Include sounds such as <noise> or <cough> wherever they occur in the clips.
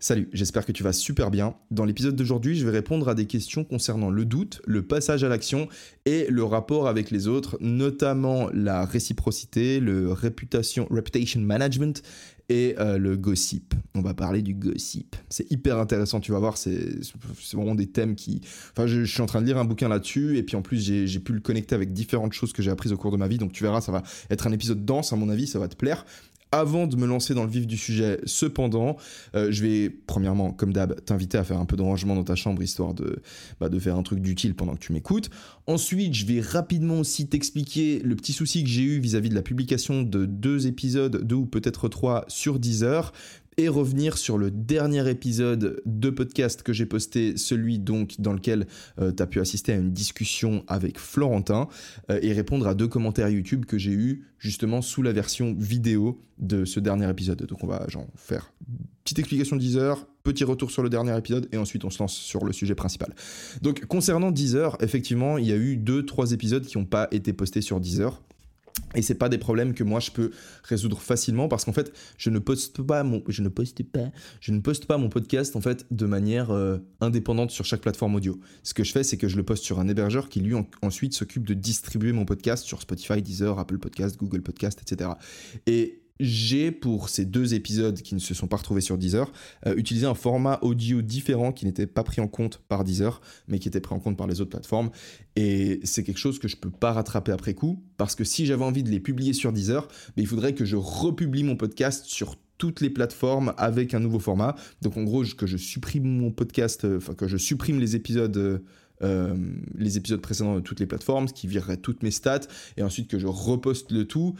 Salut, j'espère que tu vas super bien. Dans l'épisode d'aujourd'hui, je vais répondre à des questions concernant le doute, le passage à l'action et le rapport avec les autres, notamment la réciprocité, le reputation, reputation management et euh, le gossip. On va parler du gossip. C'est hyper intéressant, tu vas voir, c'est vraiment des thèmes qui... Enfin, je, je, suis en train de lire un bouquin là-dessus, et puis en plus, j'ai pu le connecter avec différentes choses que j'ai apprises au cours de ma vie, donc tu verras, ça va être un épisode dense, à mon avis, ça va te plaire. Avant de me lancer dans le vif du sujet, cependant, euh, je vais, premièrement, comme d'hab, t'inviter à faire un peu de rangement dans ta chambre, histoire de, bah, de faire un truc d'utile pendant que tu m'écoutes. Ensuite, je vais rapidement aussi t'expliquer le petit souci que j'ai eu vis-à-vis de la publication de deux épisodes, deux ou peut-être trois sur Deezer et revenir sur le dernier épisode de podcast que j'ai posté, celui donc dans lequel euh, tu as pu assister à une discussion avec Florentin euh, et répondre à deux commentaires YouTube que j'ai eu justement sous la version vidéo de ce dernier épisode. Donc on va genre faire petite explication de Deezer, petit retour sur le dernier épisode et ensuite on se lance sur le sujet principal. Donc concernant Deezer, effectivement, il y a eu deux trois épisodes qui n'ont pas été postés sur Deezer. Et c'est pas des problèmes que moi je peux résoudre facilement parce qu'en fait je ne poste pas mon je ne poste pas je ne poste pas mon podcast en fait de manière euh, indépendante sur chaque plateforme audio. Ce que je fais c'est que je le poste sur un hébergeur qui lui en, ensuite s'occupe de distribuer mon podcast sur Spotify, Deezer, Apple Podcast, Google Podcast, etc. Et j'ai, pour ces deux épisodes qui ne se sont pas retrouvés sur Deezer, euh, utilisé un format audio différent qui n'était pas pris en compte par Deezer, mais qui était pris en compte par les autres plateformes. Et c'est quelque chose que je peux pas rattraper après coup, parce que si j'avais envie de les publier sur Deezer, mais il faudrait que je republie mon podcast sur toutes les plateformes avec un nouveau format. Donc en gros, que je supprime mon podcast, euh, enfin que je supprime les épisodes... Euh, les épisodes précédents de toutes les plateformes, ce qui virerait toutes mes stats, et ensuite que je reposte le tout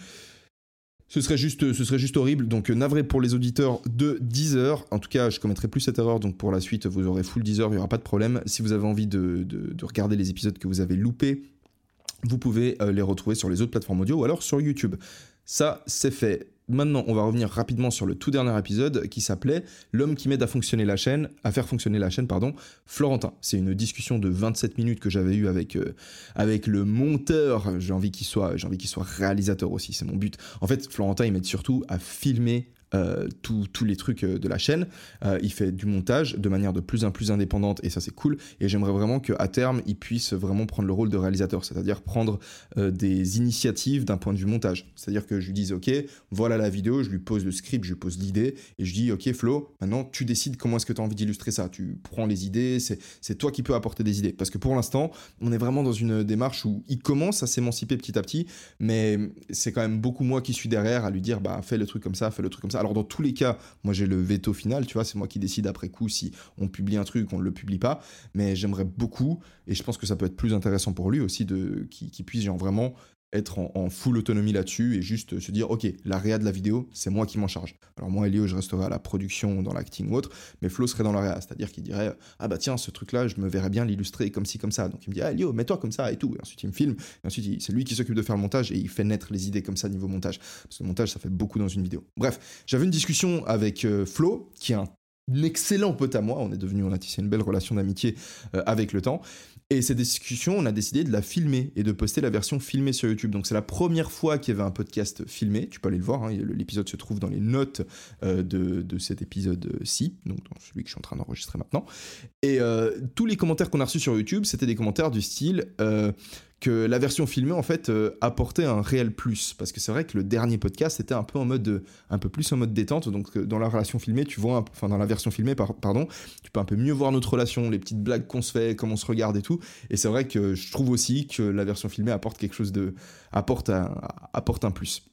ce serait juste, horrible. Donc navré pour les auditeurs de Deezer. En tout cas, je commettrai plus cette erreur. Donc pour la suite, vous aurez full Deezer, il n'y aura pas de problème. Si vous avez envie de, de, de, regarder les épisodes que vous avez loupés, vous pouvez euh, les retrouver sur les autres plateformes audio ou alors sur YouTube. Ça, c'est fait. Maintenant, on va revenir rapidement sur le tout dernier épisode qui s'appelait L'homme qui m'aide à fonctionner la chaîne, à faire fonctionner la chaîne, pardon, Florentin. C'est une discussion de 27 minutes que j'avais eue avec, euh, avec le monteur. J'ai envie qu'il soit, j'ai envie qu'il soit réalisateur aussi, c'est mon but. En fait, Florentin, il m'aide surtout à filmer euh, tous les trucs euh, de la chaîne. Euh, il fait du montage de manière de plus en plus indépendante et ça c'est cool. Et j'aimerais vraiment qu'à terme il puisse vraiment prendre le rôle de réalisateur, c'est-à-dire prendre des initiatives d'un point de vue montage. C'est-à-dire que je lui dise ok, voilà la vidéo, je lui pose le script, je lui pose l'idée et je dis ok Flo, maintenant tu décides comment est-ce que tu as envie d'illustrer ça. Tu prends les idées, c'est toi qui peux apporter des idées. Parce que pour l'instant, on est vraiment dans une démarche où il commence à s'émanciper petit à petit, mais c'est quand même beaucoup moi qui suis derrière à lui dire bah fais le truc comme ça, fais le truc comme ça. Alors dans tous les cas, moi j'ai le veto final, tu vois, c'est moi qui décide après coup si on publie un truc, on ne le publie pas, mais j'aimerais beaucoup, et je pense que ça peut être plus intéressant pour lui aussi, de qui puisse genre vraiment être en, full autonomie là-dessus et juste se dire ok la réa de la vidéo c'est moi qui m'en charge. Alors moi Elio je resterai à la production dans l'acting ou autre mais Flo serait dans la réa. C'est à dire qu'il dirait ah bah tiens ce truc là je me verrais bien l'illustrer comme ci comme ça. Donc il me dit ah Elio mets-toi comme ça et tout. Ensuite il me filme. Et ensuite c'est lui qui s'occupe de faire le montage et il fait naître les idées comme ça niveau montage. Parce que le montage ça fait beaucoup dans une vidéo. Bref j'avais une discussion avec euh, Flo qui est un excellent pote à moi. On est devenu, on a tissé une belle relation d'amitié euh, avec le temps. Et cette discussion, on a décidé de la filmer et de poster la version filmée sur YouTube. Donc c'est la première fois qu'il y avait un podcast filmé. Tu peux aller le voir. Hein. L'épisode se trouve dans les notes euh, de, de, cet épisode-ci, donc celui que je suis en train d'enregistrer maintenant. Et euh, tous les commentaires qu'on a reçus sur YouTube, c'était des commentaires du style que la version filmée en fait euh, apportait un réel plus. Parce que c'est vrai que le dernier podcast était un peu en mode un peu plus en mode détente. Donc euh, dans la relation filmée tu vois enfin dans la version filmée pardon tu peux un peu mieux voir notre relation les petites blagues qu'on se fait comment on se regarde et tout. Et c'est vrai que je trouve aussi que la version filmée apporte quelque chose de apporte un plus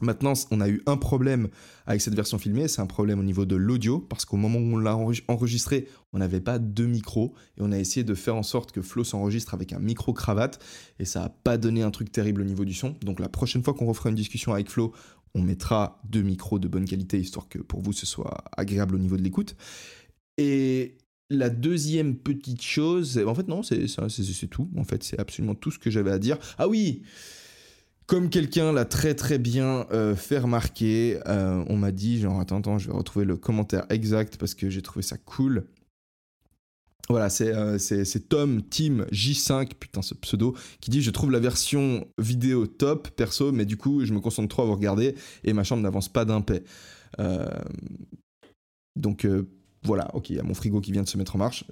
Maintenant, on a eu un problème avec cette version filmée, c'est un problème au niveau de l'audio, parce qu'au moment où on l'a enregistré, on n'avait pas deux micros, et on a essayé de faire en sorte que Flo s'enregistre avec un micro-cravate, et ça n'a pas donné un truc terrible au niveau du son. Donc la prochaine fois qu'on refera une discussion avec Flo, on mettra deux micros de bonne qualité, histoire que pour vous ce soit agréable au niveau de l'écoute. Et la deuxième petite chose, en fait non, c'est tout. En fait, c'est absolument tout ce que j'avais à dire. Ah oui, comme quelqu'un l'a très très bien euh, fait remarquer, euh, on m'a dit, genre attends, attends, je vais retrouver le commentaire exact parce que j'ai trouvé ça cool. Voilà, euh, c'est Tom Team J5, putain ce pseudo, qui dit je trouve la version vidéo top perso, mais du coup je me concentre trop à vous regarder et ma chambre n'avance pas d'un paix. donc voilà, ok, il y a mon frigo qui vient de se mettre en marche.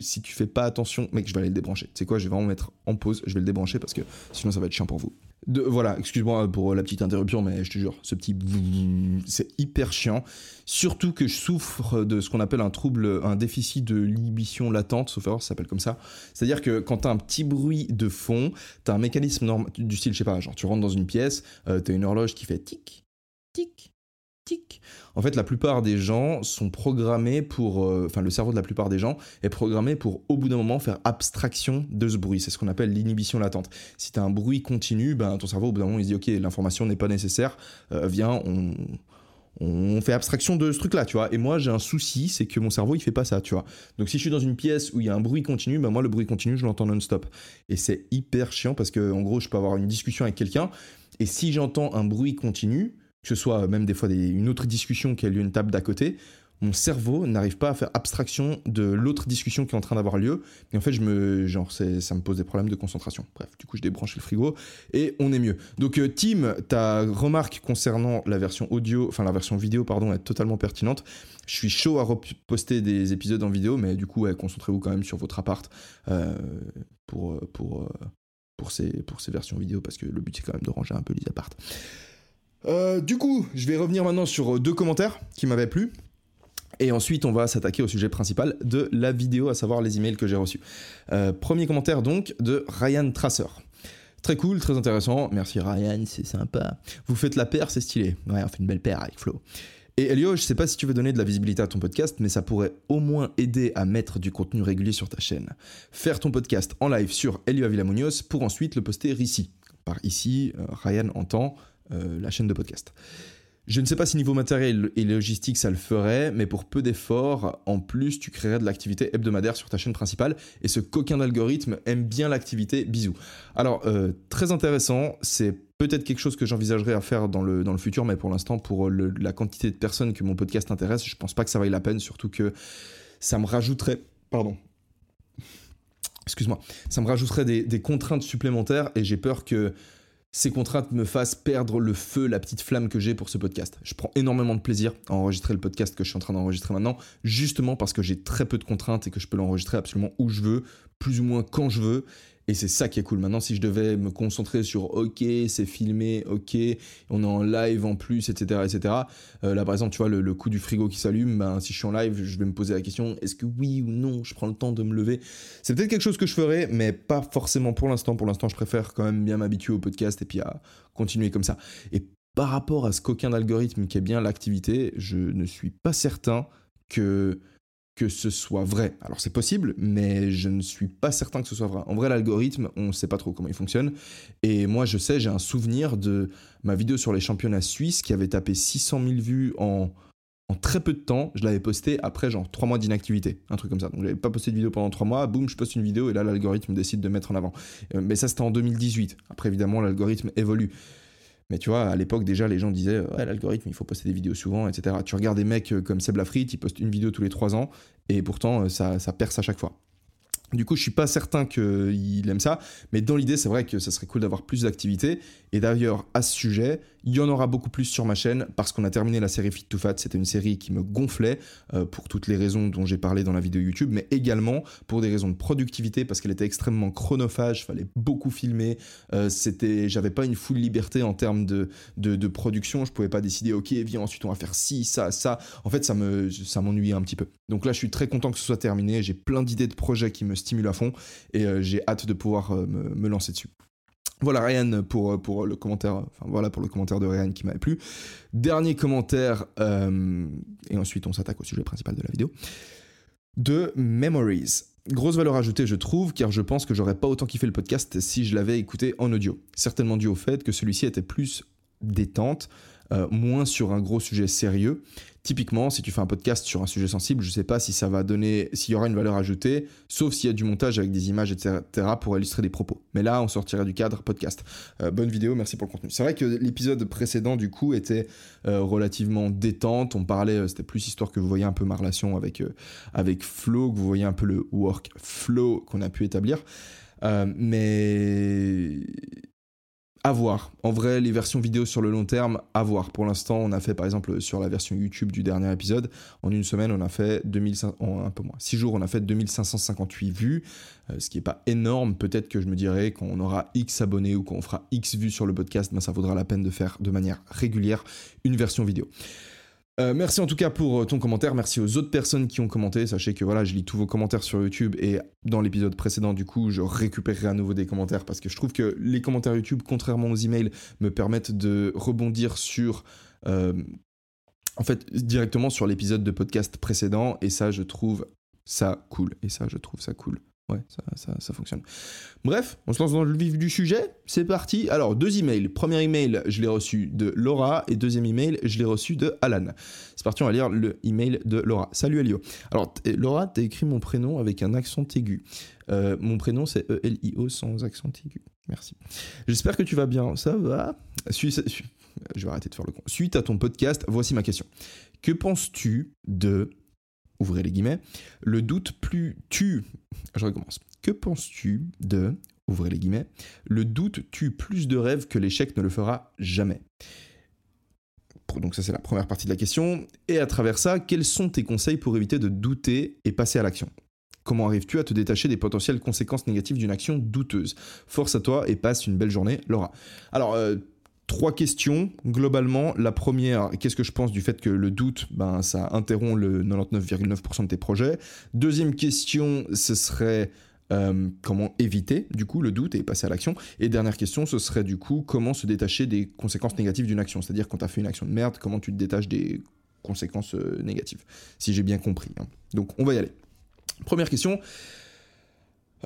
Si tu fais pas attention, mec, je vais aller le débrancher. Tu sais quoi, je vais vraiment mettre en pause, je vais le débrancher parce que sinon ça va être chiant pour vous. Voilà, excuse-moi pour la petite interruption, mais je te jure, ce petit c'est hyper chiant. Surtout que je souffre de ce qu'on appelle un trouble, un déficit de l'inhibition latente, sauf erreur, ça s'appelle comme ça. C'est-à-dire que quand t'as un petit bruit de fond, t'as un mécanisme normal, du style, je sais pas, genre tu rentres dans une pièce, euh, t'as une horloge qui fait tic, tic, en fait, la plupart des gens sont programmés pour, euh, enfin, le cerveau de la plupart des gens est programmé pour, au bout d'un moment, faire abstraction de ce bruit. C'est ce qu'on appelle l'inhibition latente. Si tu as un bruit continu, ben, ton cerveau, au bout d'un moment, il se dit, ok, l'information n'est pas nécessaire, euh, viens, on, fait abstraction de ce truc-là, tu vois. Et moi, j'ai un souci, c'est que mon cerveau, il fait pas ça, tu vois. Donc, si je suis dans une pièce où il y a un bruit continu, ben moi, le bruit continu, je l'entends non-stop. Et c'est hyper chiant parce que, en gros, je peux avoir une discussion avec quelqu'un, et si j'entends un bruit continu, que ce soit même des fois une autre discussion qui a lieu une table d'à côté, mon cerveau n'arrive pas à faire abstraction de l'autre discussion qui est en train d'avoir lieu. Et en fait, je me, genre, ça me pose des problèmes de concentration. Bref, du coup, je débranche le frigo et on est mieux. Donc, euh, Tim, ta remarque concernant la version audio, enfin la version vidéo, pardon, est totalement pertinente. Je suis chaud à reposter des épisodes en vidéo, mais du coup, concentrez-vous quand même sur votre appart euh, pour, euh, pour, pour, ces, pour ces versions vidéo, parce que le but, c'est quand même de ranger un peu les apparts. Euh, du coup, je vais revenir maintenant sur deux commentaires qui m'avaient plu. Et ensuite, on va s'attaquer au sujet principal de la vidéo, à savoir les emails que j'ai reçus. Euh, premier commentaire donc de Ryan Tracer. Très cool, très intéressant. Merci Ryan, c'est sympa. Vous faites la paire, c'est stylé. Ouais, on fait une belle paire avec Flo. Et Elio, je sais pas si tu veux donner de la visibilité à ton podcast, mais ça pourrait au moins aider à mettre du contenu régulier sur ta chaîne. Faire ton podcast en live sur Elio Avila Munoz pour ensuite le poster ici. Par ici, euh, Ryan entend euh, la chaîne de podcast. Je ne sais pas si niveau matériel et logistique ça le ferait, mais pour peu d'efforts, en plus, tu créerais de l'activité hebdomadaire sur ta chaîne principale, et ce coquin d'algorithme aime bien l'activité. Bisous. Alors, euh, très intéressant, c'est peut-être quelque chose que j'envisagerais à faire dans le, dans le futur, mais pour l'instant, pour la quantité de personnes que mon podcast intéresse, je pense pas que ça vaille la peine, surtout que ça me rajouterait... Pardon. Excuse-moi. Ça me rajouterait des contraintes supplémentaires, et j'ai peur que ces contraintes me fassent perdre le feu, la petite flamme que j'ai pour ce podcast. Je prends énormément de plaisir à enregistrer le podcast que je suis en train d'enregistrer maintenant, justement parce que j'ai très peu de contraintes et que je peux l'enregistrer absolument où je veux, plus ou moins quand je veux, et c'est ça qui est cool. Maintenant, si je devais me concentrer sur OK, c'est filmé, OK, on est en live en plus, etc. etc. Euh, là, par exemple, tu vois, le, coup du frigo qui s'allume, ben, si je suis en live, je vais me poser la question est-ce que oui ou non, je prends le temps de me lever? C'est peut-être quelque chose que je ferai, mais pas forcément pour l'instant. Pour l'instant, je préfère quand même bien m'habituer au podcast et puis à continuer comme ça. Et par rapport à ce coquin d'algorithme qui est bien l'activité, je ne suis pas certain que que ce soit vrai. Alors c'est possible, mais je ne suis pas certain que ce soit vrai. En vrai, l'algorithme, on ne sait pas trop comment il fonctionne. Et moi, je sais, j'ai un souvenir de ma vidéo sur les championnats suisses qui avait tapé 600 000 vues en, en très peu de temps. Je l'avais posté après genre 3 mois d'inactivité, un truc comme ça. Donc j'avais pas posté de vidéo pendant 3 mois, boum, je poste une vidéo et là l'algorithme décide de mettre en avant. Euh, mais ça c'était en 2018. Après évidemment, l'algorithme évolue. Mais tu vois, à l'époque, déjà, les gens disaient ouais, l'algorithme, il faut poster des vidéos souvent, etc. Tu regardes des mecs euh, comme Seb Lafrite, il poste une vidéo tous les trois ans, et pourtant, euh, ça, ça perce à chaque fois. Du coup, je suis pas certain qu'il aime ça, mais dans l'idée, c'est vrai que ça serait cool d'avoir plus d'activités. Et d'ailleurs, à ce sujet, il y en aura beaucoup plus sur ma chaîne parce qu'on a terminé la série Fit to Fat. C'était une série qui me gonflait euh, pour toutes les raisons dont j'ai parlé dans la vidéo YouTube, mais également pour des raisons de productivité parce qu'elle était extrêmement chronophage. Fallait beaucoup filmer. Euh, j'avais pas une full liberté en termes de, production. Je pouvais pas décider, ok, viens ensuite on va faire ci, ça, ça. En fait, ça me, ça m'ennuyait un petit peu. Donc là, je suis très content que ce soit terminé. J'ai plein d'idées de projets qui me stimulent à fond et euh, j'ai hâte de pouvoir me lancer dessus. Voilà Ryan pour, pour le commentaire, enfin voilà pour le commentaire de Ryan qui m'avait plu. Dernier commentaire, euh, et ensuite on s'attaque au sujet principal de la vidéo, de Memories. Grosse valeur ajoutée je trouve, car je pense que j'aurais pas autant kiffé le podcast si je l'avais écouté en audio. Certainement dû au fait que celui-ci était plus détente, euh, moins sur un gros sujet sérieux. Typiquement, si tu fais un podcast sur un sujet sensible, je ne sais pas si ça va donner, s'il y aura une valeur ajoutée, sauf s'il y a du montage avec des images, etc., pour illustrer des propos. Mais là, on sortirait du cadre podcast. Euh, bonne vidéo, merci pour le contenu. C'est vrai que l'épisode précédent, du coup, était euh, relativement détente. On parlait, c'était plus histoire que vous voyez un peu ma relation avec, avec Flo, que vous voyez un peu le work flow qu'on a pu établir. mais à voir. En vrai, les versions vidéo sur le long terme, à voir. Pour l'instant, on a fait par exemple sur la version YouTube du dernier épisode, en une semaine, on a fait 2500, un peu moins, 6 jours, on a fait 2558 vues, euh, ce qui n'est pas énorme. Peut-être que je me dirais qu'on aura X abonnés ou qu'on fera X vues sur le podcast, ben, ça vaudra la peine de faire de manière régulière une version vidéo. Euh, merci en tout cas pour euh, ton commentaire, merci aux autres personnes qui ont commenté. Sachez que voilà, je lis tous vos commentaires sur YouTube et dans l'épisode précédent, du coup, je récupérerai à nouveau des commentaires parce que je trouve que les commentaires YouTube, contrairement aux emails, me permettent de rebondir sur. Euh, en fait, directement sur l'épisode de podcast précédent et ça, je trouve ça cool. Et ça, je trouve ça cool. Ouais, ça, fonctionne. Bref, on se lance dans le vif du sujet. C'est parti. Alors, deux emails. Premier email, je l'ai reçu de Laura. Et deuxième email, je l'ai reçu de Alan. C'est parti, on va lire le email de Laura. Salut Elio. Alors, Laura, t'as écrit mon prénom avec un accent aigu. Euh, mon prénom, c'est E-L-I-O sans accent aigu. Merci. J'espère que tu vas bien. Ça va Je vais arrêter de faire le con. Suite à ton podcast, voici ma question. Que penses-tu de ouvrez les guillemets, le doute plus tue. Je recommence. Que penses-tu de, ouvrez les guillemets, le doute tue plus de rêves que l'échec ne le fera jamais? Donc ça c'est la première partie de la question. Et à travers ça, quels sont tes conseils pour éviter de douter et passer à l'action? Comment arrives-tu à te détacher des potentielles conséquences négatives d'une action douteuse? Force à toi et passe une belle journée, Laura. Alors, euh, Trois questions, globalement. La première, qu'est-ce que je pense du fait que le doute, ben, ça interrompt le 99,9% de tes projets? Deuxième question, ce serait euh, comment éviter du coup le doute et passer à l'action? Et dernière question, ce serait du coup comment se détacher des conséquences négatives d'une action? C'est-à-dire quand tu as fait une action de merde, comment tu te détaches des conséquences euh, négatives? Si j'ai bien compris. Hein. Donc on va y aller. Première question,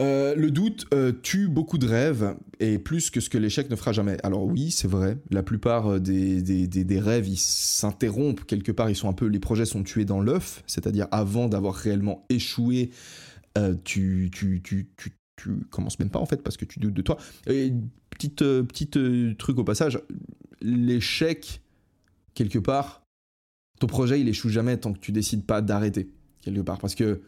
euh, le doute euh, tue beaucoup de rêves et plus que ce que l'échec ne fera jamais. Alors oui, c'est vrai, la plupart euh, des, des, rêves, ils s'interrompent quelque part, ils sont un peu, les projets sont tués dans l'œuf, c'est-à-dire avant d'avoir réellement échoué, tu, tu, tu, tu, tu commences même pas en fait parce que tu doutes de toi. Et petite, petite truc au passage, l'échec, quelque part, ton projet il échoue jamais tant que tu décides pas d'arrêter, quelque part, parce que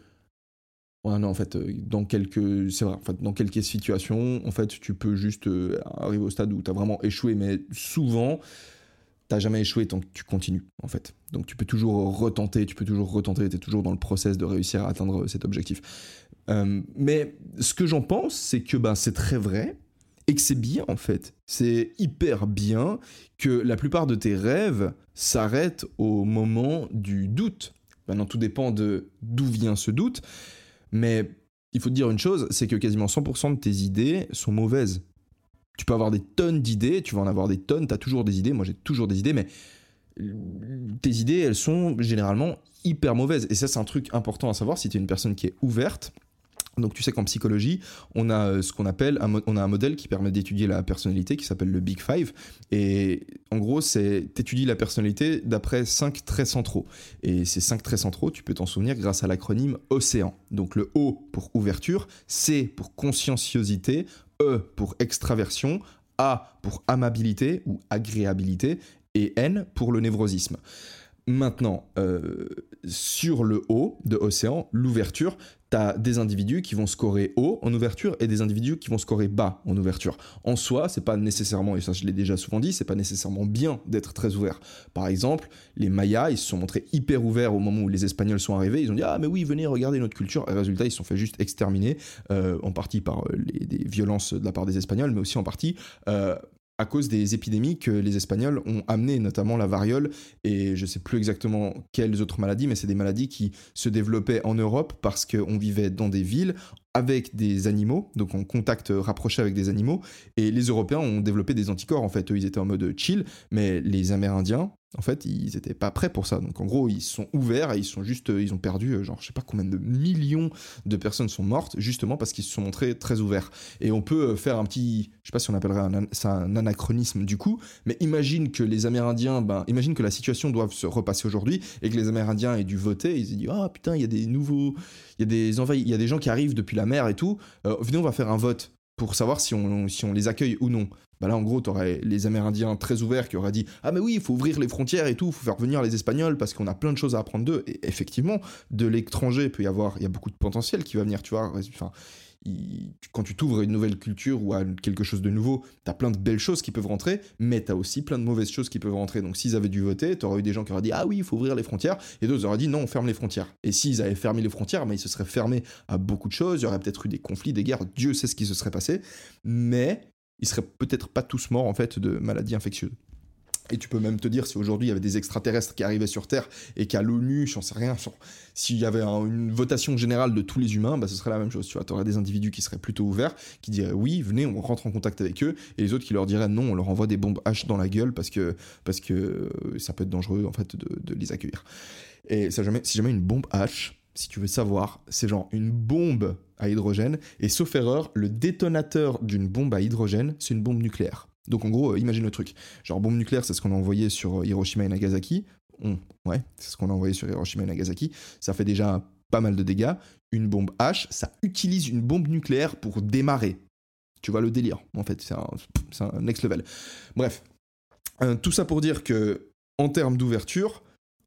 Ouais, non, en fait, euh, dans quelques, c'est vrai, en fait, dans quelques situations, en fait, tu peux juste euh, arriver au stade où tu as vraiment échoué, mais souvent, t'as jamais échoué tant que tu continues, en fait. Donc, tu peux toujours retenter, tu peux toujours retenter, tu es toujours dans le process de réussir à atteindre cet objectif. Euh, mais ce que j'en pense, c'est que ben, c'est très vrai et que c'est bien, en fait. C'est hyper bien que la plupart de tes rêves s'arrêtent au moment du doute. Maintenant, tout dépend de d'où vient ce doute. Mais il faut te dire une chose, c'est que quasiment 100% de tes idées sont mauvaises. Tu peux avoir des tonnes d'idées, tu vas en avoir des tonnes, tu as toujours des idées, moi j'ai toujours des idées, mais tes idées, elles sont généralement hyper mauvaises. Et ça, c'est un truc important à savoir si tu es une personne qui est ouverte donc tu sais qu'en psychologie, on a euh, ce qu'on appelle un, a un modèle qui permet d'étudier la personnalité qui s'appelle le Big Five. Et en gros, c'est étudies la personnalité d'après cinq traits centraux. Et ces cinq traits centraux, tu peux t'en souvenir grâce à l'acronyme OCEAN. Donc le O pour ouverture, C pour conscienciosité, E pour extraversion, A pour amabilité ou agréabilité et N pour le névrosisme. Maintenant, euh, sur le haut de Océan, l'ouverture, tu as des individus qui vont scorer haut en ouverture et des individus qui vont scorer bas en ouverture. En soi, c'est pas nécessairement, et ça je l'ai déjà souvent dit, c'est pas nécessairement bien d'être très ouvert. Par exemple, les Mayas, ils se sont montrés hyper ouverts au moment où les Espagnols sont arrivés. Ils ont dit Ah, mais oui, venez regarder notre culture. Et résultat, ils se sont fait juste exterminer, euh, en partie par euh, les, des violences de la part des Espagnols, mais aussi en partie à cause des épidémies que les Espagnols ont amenées, notamment la variole et je ne sais plus exactement quelles autres maladies, mais c'est des maladies qui se développaient en Europe parce qu'on vivait dans des villes avec des animaux, donc en contact rapproché avec des animaux, et les Européens ont développé des anticorps, en fait, eux ils étaient en mode chill, mais les Amérindiens, En fait, ils étaient pas prêts pour ça. Donc en gros, ils sont ouverts et ils sont juste, ils ont perdu, euh, genre, je sais pas combien de millions de personnes sont mortes justement parce qu'ils se sont montrés très ouverts. Et on peut euh, faire un petit, je sais pas si on appellerait ça un anachronisme du coup, mais imagine que les Amérindiens, ben, imagine que la situation doive se repasser aujourd'hui et que les Amérindiens aient dû voter. Ils se disent, ah putain, il y a des nouveaux, il y a des envahis, il y a des gens qui arrivent depuis la mer et tout. Euh, venez, on va faire un vote pour savoir si on les accueille ou non. Bah là, en gros, t'aurais les Amérindiens très ouverts qui auraient dit Ah, mais oui, il faut ouvrir les frontières et tout, faut faire venir les Espagnols parce qu'on a plein de choses à apprendre d'eux. Et effectivement, de l'étranger, peut y avoir, il y a beaucoup de potentiel qui va venir, tu vois. Enfin, quand tu t'ouvres à une nouvelle culture ou à quelque chose de nouveau, t'as plein de belles choses qui peuvent rentrer, mais t'as aussi plein de mauvaises choses qui peuvent rentrer. Donc s'ils avaient dû voter, t'aurais eu des gens qui auraient dit ah oui, il faut ouvrir les frontières, et d'autres auraient dit non, on ferme les frontières. Et s'ils avaient fermé les frontières, mais ils se seraient fermés à beaucoup de choses, il y aurait peut-être eu des conflits, des guerres, Dieu sait ce qui se serait passé, mais ils seraient peut-être pas tous morts en fait de maladies infectieuses. Et tu peux même te dire si aujourd'hui il y avait des extraterrestres qui arrivaient sur Terre et qu'à l'ONU, j'en sais rien, s'il y avait une votation générale de tous les humains, bah, ce serait la même chose. Tu vois, aurais des individus qui seraient plutôt ouverts, qui diraient oui, venez, on rentre en contact avec eux, et les autres qui leur diraient non, on leur envoie des bombes H dans la gueule parce que, parce que euh, ça peut être dangereux en fait de, les accueillir. Et si jamais une bombe H, si tu veux savoir, c'est genre une bombe à hydrogène, et sauf erreur, le détonateur d'une bombe à hydrogène, c'est une bombe nucléaire. Donc en gros, euh, imagine le truc. Genre bombe nucléaire, c'est ce qu'on a envoyé sur euh, Hiroshima et Nagasaki. ouais, c'est ce qu'on a envoyé sur Hiroshima et Nagasaki. Ça fait déjà pas mal de dégâts. Une bombe H, ça utilise une bombe nucléaire pour démarrer. Tu vois le délire. En fait, c'est un, next level. Bref, euh, tout ça pour dire que en termes d'ouverture,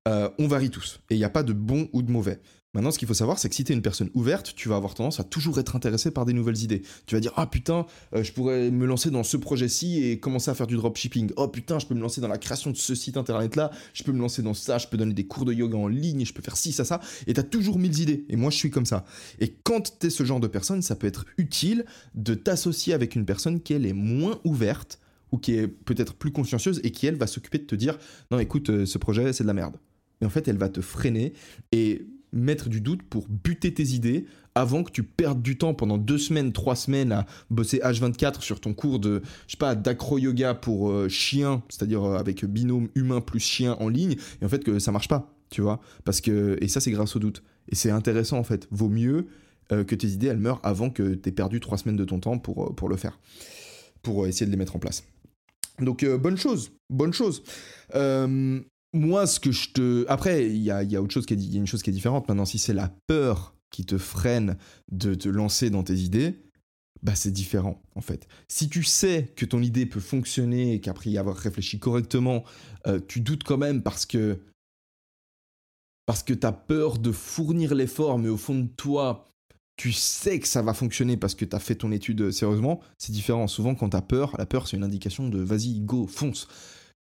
on varie tous. Et il n'y a pas de bon ou de mauvais. Maintenant, ce qu'il faut savoir, c'est que si tu es une personne ouverte, tu vas avoir tendance à toujours être intéressé par des nouvelles idées. Tu vas dire Ah putain, euh, je pourrais me lancer dans ce projet-ci et commencer à faire du dropshipping. Oh putain, je peux me lancer dans la création de ce site internet-là. Je peux me lancer dans ça. Je peux donner des cours de yoga en ligne. Je peux faire ci, ça, ça. Et tu as toujours mille idées. Et moi, je suis comme ça. Et quand tu es ce genre de personne, ça peut être utile de t'associer avec une personne qui, elle, est moins ouverte ou qui est peut-être plus consciencieuse et qui, elle, va s'occuper de te dire Non, écoute, euh, ce projet, c'est de la merde. Et en fait, elle va te freiner. Et mettre du doute pour buter tes idées avant que tu perdes du temps pendant deux semaines, trois semaines à bosser H24 sur ton cours de, je sais pas, d'acro-yoga pour euh, chien, c'est-à-dire euh, avec binôme humain plus chien en ligne, et en fait que ça marche pas, tu vois. Parce que, et ça c'est grâce au doute. Et c'est intéressant en fait. Vaut mieux euh, que tes idées elles meurent avant que tu aies perdu trois semaines de ton temps pour, pour le faire, pour essayer de les mettre en place. Donc bonne chose, bonne chose moi, ce que je te. Après, il y a, y a, autre chose qui est, une chose qui est différente. Maintenant, si c'est la peur qui te freine de te lancer dans tes idées, bah c'est différent en fait. Si tu sais que ton idée peut fonctionner et qu'après y avoir réfléchi correctement, euh, tu doutes quand même parce que parce que tu as peur de fournir l'effort, mais au fond de toi, tu sais que ça va fonctionner parce que tu as fait ton étude sérieusement, c'est différent. Souvent, quand tu as peur, la peur, c'est une indication de vas-y, go, fonce.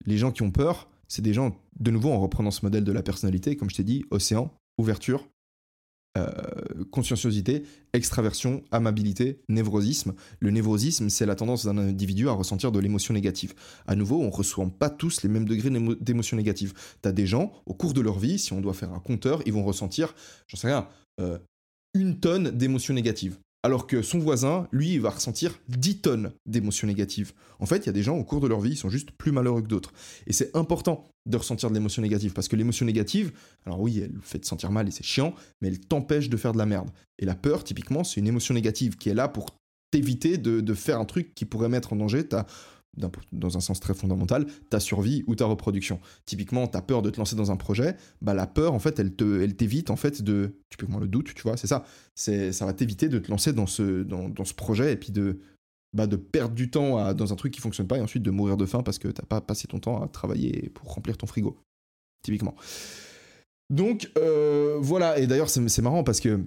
Les gens qui ont peur, c'est des gens, de nouveau en reprenant ce modèle de la personnalité, comme je t'ai dit, océan, ouverture, euh, conscienciosité, extraversion, amabilité, névrosisme. Le névrosisme, c'est la tendance d'un individu à ressentir de l'émotion négative. À nouveau, on ne ressent pas tous les mêmes degrés d'émotion négative. Tu as des gens, au cours de leur vie, si on doit faire un compteur, ils vont ressentir, j'en sais rien, euh, une tonne d'émotions négatives alors que son voisin, lui, il va ressentir 10 tonnes d'émotions négatives. En fait, il y a des gens au cours de leur vie, ils sont juste plus malheureux que d'autres. Et c'est important de ressentir de l'émotion négative, parce que l'émotion négative, alors oui, elle fait te sentir mal et c'est chiant, mais elle t'empêche de faire de la merde. Et la peur, typiquement, c'est une émotion négative qui est là pour t'éviter de, de, faire un truc qui pourrait mettre en danger ta dans un sens très fondamental, ta survie ou ta reproduction. Typiquement, tu as peur de te lancer dans un projet, bah la peur, en fait, elle te, elle t'évite, en fait, de, moins le doute, tu vois, c'est ça, c'est, ça va t'éviter de te lancer dans ce, dans, dans ce projet et puis de, bah, de perdre du temps dans un truc qui fonctionne pas et ensuite de mourir de faim parce que t'as pas passé ton temps à travailler pour remplir ton frigo, typiquement. Donc, euh, voilà, et d'ailleurs, c'est, marrant parce que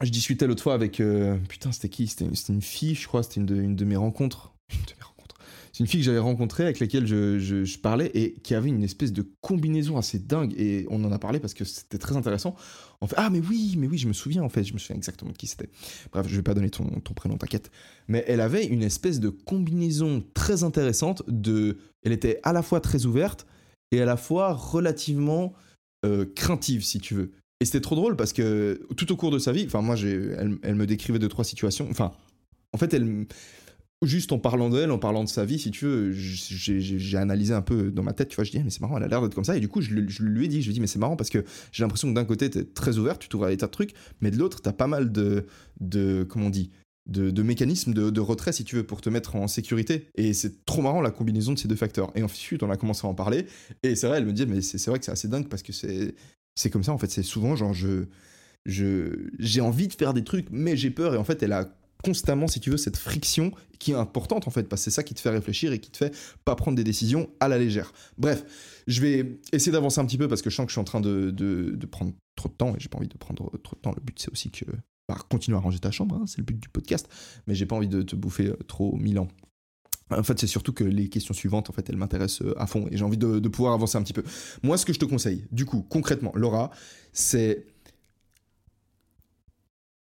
je discutais l'autre fois avec, euh, putain, c'était qui? C'était, une fille, je crois, c'était une de mes rencontres. Une de mes rencontres <laughs> c'est une fille que j'avais rencontrée avec laquelle je, parlais et qui avait une espèce de combinaison assez dingue. Et on en a parlé parce que c'était très intéressant. On fait Ah, mais oui, mais oui, je me souviens en fait, je me souviens exactement de qui c'était. Bref, je vais pas donner ton, prénom, t'inquiète. Mais elle avait une espèce de combinaison très intéressante de. Elle était à la fois très ouverte et à la fois relativement euh, craintive, si tu veux. Et c'était trop drôle parce que tout au cours de sa vie, enfin, moi, elle, elle me décrivait deux, trois situations. Enfin, en fait, elle juste en parlant d'elle, en parlant de sa vie, si tu veux, j'ai analysé un peu dans ma tête, tu vois, je dis, mais c'est marrant, elle a l'air d'être comme ça, et du coup, je, lui ai dit, je lui ai dit, mais c'est marrant parce que j'ai l'impression que d'un côté, t'es très ouvert, tu t'ouvres à l'état de trucs, mais de l'autre, t'as pas mal de, de, comment on dit, de, mécanismes de, retrait, si tu veux, pour te mettre en sécurité. Et c'est trop marrant la combinaison de ces deux facteurs. Et ensuite, on a commencé à en parler. Et c'est vrai, elle me dit, mais c'est vrai que c'est assez dingue parce que c'est comme ça, en fait. C'est souvent genre, je j'ai envie de faire des trucs, mais j'ai peur. Et en fait, elle a constamment, si tu veux, cette friction qui est importante en fait, parce que c'est ça qui te fait réfléchir et qui te fait pas prendre des décisions à la légère. Bref, je vais essayer d'avancer un petit peu parce que je sens que je suis en train de, de, prendre trop de temps et j'ai pas envie de prendre trop de temps. Le but c'est aussi que bah, continue à ranger ta chambre, hein, c'est le but du podcast, mais j'ai pas envie de te bouffer euh, trop mille ans. En fait, c'est surtout que les questions suivantes, en fait, elles m'intéressent euh, à fond et j'ai envie de, de, pouvoir avancer un petit peu. Moi, ce que je te conseille, du coup, concrètement, Laura, c'est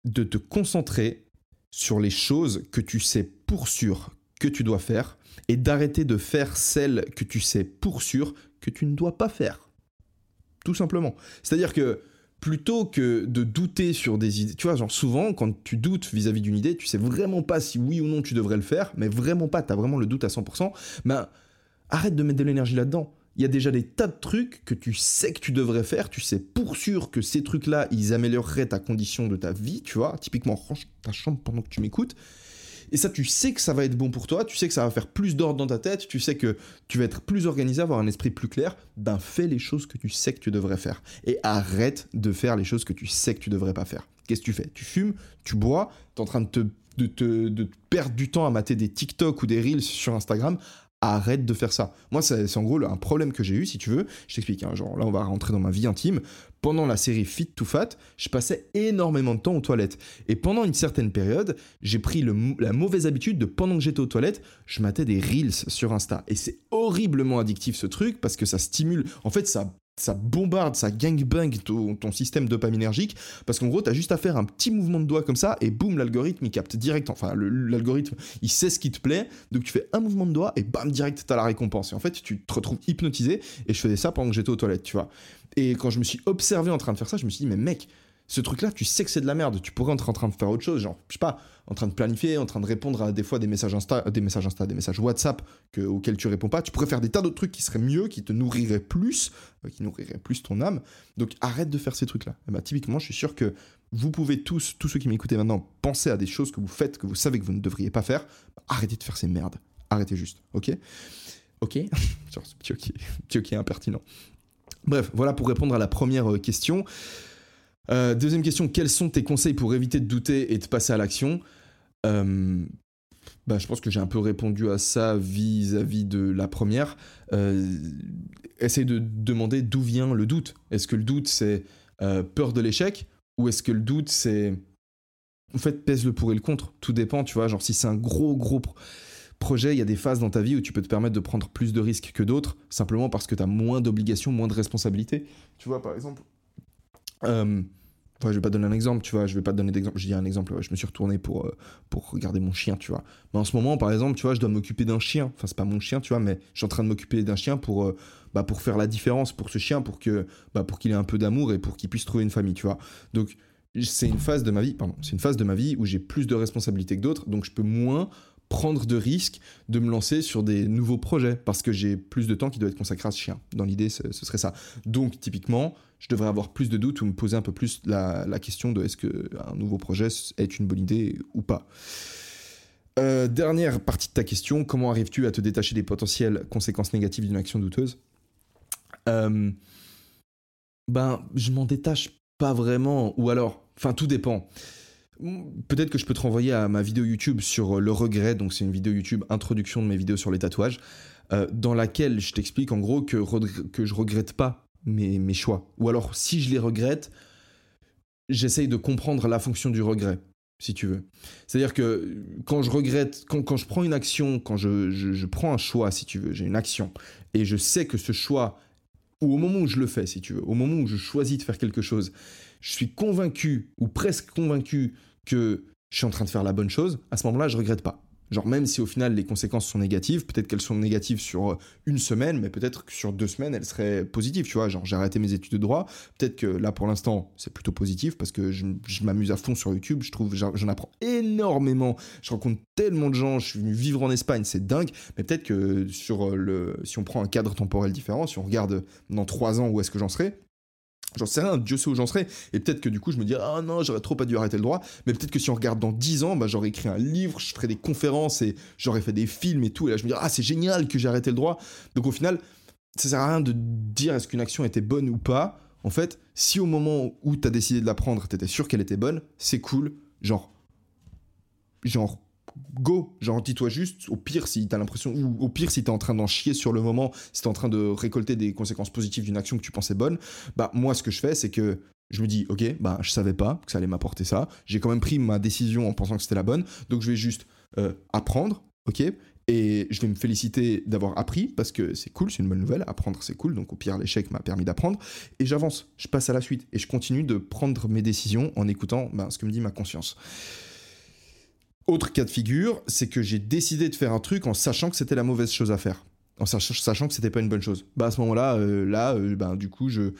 de te concentrer sur les choses que tu sais pour sûr que tu dois faire et d'arrêter de faire celles que tu sais pour sûr que tu ne dois pas faire. Tout simplement. C'est-à-dire que plutôt que de douter sur des idées, tu vois, genre souvent quand tu doutes vis-à-vis d'une idée, tu sais vraiment pas si oui ou non tu devrais le faire, mais vraiment pas, tu as vraiment le doute à 100%, ben arrête de mettre de l'énergie là-dedans il y a déjà des tas de trucs que tu sais que tu devrais faire, tu sais pour sûr que ces trucs-là, ils amélioreraient ta condition de ta vie, tu vois, typiquement range ta chambre pendant que tu m'écoutes. Et ça, tu sais que ça va être bon pour toi, tu sais que ça va faire plus d'ordre dans ta tête, tu sais que tu vas être plus organisé, avoir un esprit plus clair. Ben, fais les choses que tu sais que tu devrais faire. Et arrête de faire les choses que tu sais que tu devrais pas faire. Qu'est-ce que tu fais? Tu fumes, tu bois, tu es en train de te, de, te, de perdre du temps à mater des TikTok ou des Reels sur Instagram arrête de faire ça. Moi, c'est en gros un problème que j'ai eu, si tu veux. Je t'explique, hein, genre là, on va rentrer dans ma vie intime. Pendant la série Fit to Fat, je passais énormément de temps aux toilettes. Et pendant une certaine période, j'ai pris la mauvaise habitude de, pendant que j'étais aux toilettes, je matais des Reels sur Insta. Et c'est horriblement addictif ce truc, parce que ça stimule. En fait, ça ça bombarde, ça gangbang ton, ton système dopaminergique, parce qu'en gros, tu as juste à faire un petit mouvement de doigt comme ça, et boum, l'algorithme, il capte direct, enfin, l'algorithme, il sait ce qui te plaît, donc tu fais un mouvement de doigt, et bam, direct, tu as la récompense. Et en fait, tu te retrouves hypnotisé, et je faisais ça pendant que j'étais aux toilettes, tu vois. Et quand je me suis observé en train de faire ça, je me suis dit, mais mec, ce truc-là, tu sais que c'est de la merde. Tu pourrais être en train de faire autre chose, genre, je sais pas, en train de planifier, en train de répondre à des fois des messages Insta, des messages Insta, des messages WhatsApp que, auxquels tu réponds pas. Tu pourrais faire des tas d'autres trucs qui seraient mieux, qui te nourriraient plus, euh, qui nourriraient plus ton âme. Donc arrête de faire ces trucs-là. bah, typiquement, je suis sûr que vous pouvez tous, tous ceux qui m'écoutez maintenant, penser à des choses que vous faites, que vous savez que vous ne devriez pas faire. arrêtez de faire ces merdes. Arrêtez juste, ok? Ok? <laughs> Genre ce petit ok, petit ok impertinent. Bref, voilà pour répondre à la première euh, question. Euh, deuxième question, quels sont tes conseils pour éviter de douter et de passer à l'action euh, bah, Je pense que j'ai un peu répondu à ça vis-à-vis de la première. Euh, essaye de demander d'où vient le doute. Est-ce que le doute c'est peur de l'échec ou est-ce que le doute c'est... En fait, pèse le pour et le contre? Tout dépend, tu vois. Genre si c'est un gros, gros projet, il y a des phases dans ta vie où tu peux te permettre de prendre plus de risques que d'autres, simplement parce que tu as moins d'obligations, moins de responsabilités. Tu vois, par exemple, Enfin, je vais pas donner un exemple, tu vois, je vais pas donner d'exemple. Je dis un exemple, je me suis retourné pour, euh, pour regarder mon chien, tu vois. Mais en ce moment, par exemple, tu vois, je dois m'occuper d'un chien. Enfin, c'est pas mon chien, tu vois, mais je suis en train de m'occuper d'un chien pour, euh, bah, pour faire la différence pour ce chien, pour que bah, pour qu'il ait un peu d'amour et pour qu'il puisse trouver une famille, tu vois. Donc, c'est une phase de ma vie, pardon, c'est une phase de ma vie où j'ai plus de responsabilités que d'autres, donc je peux moins prendre de risques de me lancer sur des nouveaux projets parce que j'ai plus de temps qui doit être consacré à ce chien. Dans l'idée, ce, serait ça. Donc, typiquement, je devrais avoir plus de doutes ou me poser un peu plus la, question de est-ce qu'un nouveau projet est une bonne idée ou pas. Euh, dernière partie de ta question, comment arrives-tu à te détacher des potentielles conséquences négatives d'une action douteuse? Euh, Ben, je m'en détache pas vraiment, ou alors, enfin, tout dépend. Peut-être que je peux te renvoyer à ma vidéo YouTube sur euh, le regret, donc c'est une vidéo YouTube introduction de mes vidéos sur les tatouages, euh, dans laquelle je t'explique en gros que, que je regrette pas mes, choix. Ou alors si je les regrette, j'essaye de comprendre la fonction du regret, si tu veux. C'est-à-dire que quand je regrette, quand, quand, je prends une action, quand je, je prends un choix, si tu veux, j'ai une action, et je sais que ce choix, ou au moment où je le fais, si tu veux, au moment où je choisis de faire quelque chose, je suis convaincu, ou presque convaincu, que je suis en train de faire la bonne chose, à ce moment-là, je regrette pas. Genre même si au final les conséquences sont négatives, peut-être qu'elles sont négatives sur une semaine, mais peut-être que sur deux semaines elles seraient positives, tu vois. Genre j'ai arrêté mes études de droit, peut-être que là pour l'instant c'est plutôt positif parce que je, m'amuse à fond sur YouTube, je trouve j'en apprends énormément, je rencontre tellement de gens, je suis venu vivre en Espagne, c'est dingue, mais peut-être que sur le, si on prend un cadre temporel différent, si on regarde dans trois ans où est-ce que j'en serai, J'en sais rien, Dieu sait où j'en serai. Et peut-être que du coup, je me dis, ah non, j'aurais trop pas dû arrêter le droit. Mais peut-être que si on regarde dans 10 ans, bah, j'aurais écrit un livre, je ferai des conférences et j'aurais fait des films et tout. Et là, je me dis, ah, c'est génial que j'ai arrêté le droit. Donc au final, ça sert à rien de dire est-ce qu'une action était bonne ou pas. En fait, si au moment où tu as décidé de la prendre, tu étais sûr qu'elle était bonne, c'est cool. Genre, genre, go, genre dis-toi juste, au pire si t'as l'impression, ou au pire si t'es en train d'en chier sur le moment, si t'es en train de récolter des conséquences positives d'une action que tu pensais bonne, bah moi ce que je fais c'est que je me dis ok, bah je savais pas que ça allait m'apporter ça, j'ai quand même pris ma décision en pensant que c'était la bonne, donc je vais juste euh, apprendre, ok, et je vais me féliciter d'avoir appris parce que c'est cool, c'est une bonne nouvelle. Apprendre, c'est cool. Donc, au pire, l'échec m'a permis d'apprendre. Et j'avance, je passe à la suite et je continue de prendre mes décisions en écoutant bah, ce que me dit ma conscience. Autre cas de figure, c'est que j'ai décidé de faire un truc en sachant que c'était la mauvaise chose à faire, en sachant que c'était pas une bonne chose. Bah à ce moment-là, euh, là, euh, ben, du coup, je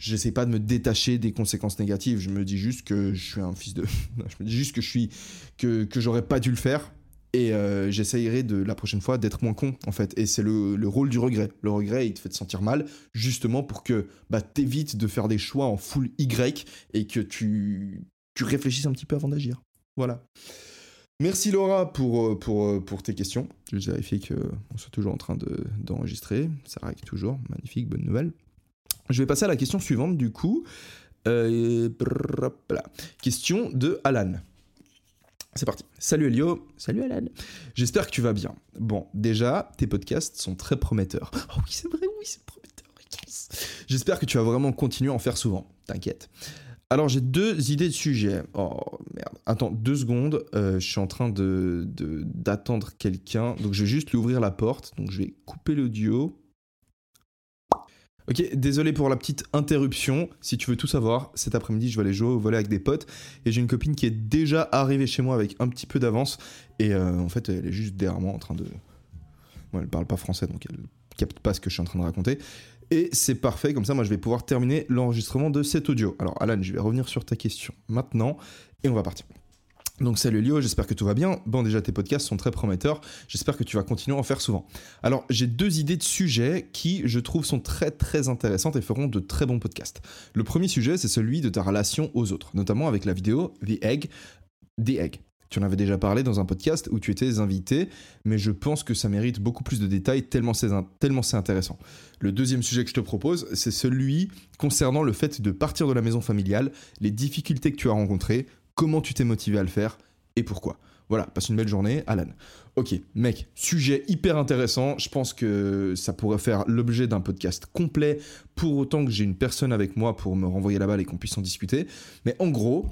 j'essaie pas de me détacher des conséquences négatives. Je me dis juste que je suis un fils de, <laughs> je me dis juste que je suis que que j'aurais pas dû le faire. Et euh, j'essayerai de la prochaine fois d'être moins con en fait. Et c'est le, le, rôle du regret. Le regret, il te fait te sentir mal, justement pour que bah, t'évites de faire des choix en full Y et que tu, tu réfléchisses un petit peu avant d'agir. Voilà. Merci Laura pour, euh, pour, euh, pour tes questions. Je vais vérifier qu'on soit toujours en train d'enregistrer. Ça règle toujours. Magnifique, bonne nouvelle. Je vais passer à la question suivante du coup. Euh, question de Alan. C'est parti. Salut Elio. Salut Alan. J'espère que tu vas bien. Bon, déjà, tes podcasts sont très prometteurs. Oh oui, c'est vrai, oui, c'est prometteur. J'espère que tu vas vraiment continuer à en faire souvent. T'inquiète. Alors j'ai deux idées de sujet. Oh merde. Attends deux secondes. Euh, je suis en train d'attendre quelqu'un. Donc je vais juste lui ouvrir la porte. Donc je vais couper l'audio. Ok, désolé pour la petite interruption. Si tu veux tout savoir, cet après-midi, je vais aller jouer au volet avec des potes. Et j'ai une copine qui est déjà arrivée chez moi avec un petit peu d'avance. Et euh, en fait, elle est juste derrière moi en train de. Bon, elle parle pas français, donc elle capte pas ce que je suis en train de raconter. Et c'est parfait, comme ça moi je vais pouvoir terminer l'enregistrement de cet audio. Alors Alan, je vais revenir sur ta question maintenant et on va partir. Donc salut Lio, j'espère que tout va bien. Bon déjà tes podcasts sont très prometteurs, j'espère que tu vas continuer à en faire souvent. Alors j'ai deux idées de sujets qui je trouve sont très très intéressantes et feront de très bons podcasts. Le premier sujet c'est celui de ta relation aux autres, notamment avec la vidéo The Egg. The Egg. Tu en avais déjà parlé dans un podcast où tu étais invité, mais je pense que ça mérite beaucoup plus de détails tellement c'est, intéressant. Le deuxième sujet que je te propose, c'est celui concernant le fait de partir de la maison familiale, les difficultés que tu as rencontrées, comment tu t'es motivé à le faire et pourquoi. Voilà, passe une belle journée, Alan. Ok, mec, sujet hyper intéressant. Je pense que ça pourrait faire l'objet d'un podcast complet, pour autant que j'ai une personne avec moi pour me renvoyer la balle et qu'on puisse en discuter. Mais en gros,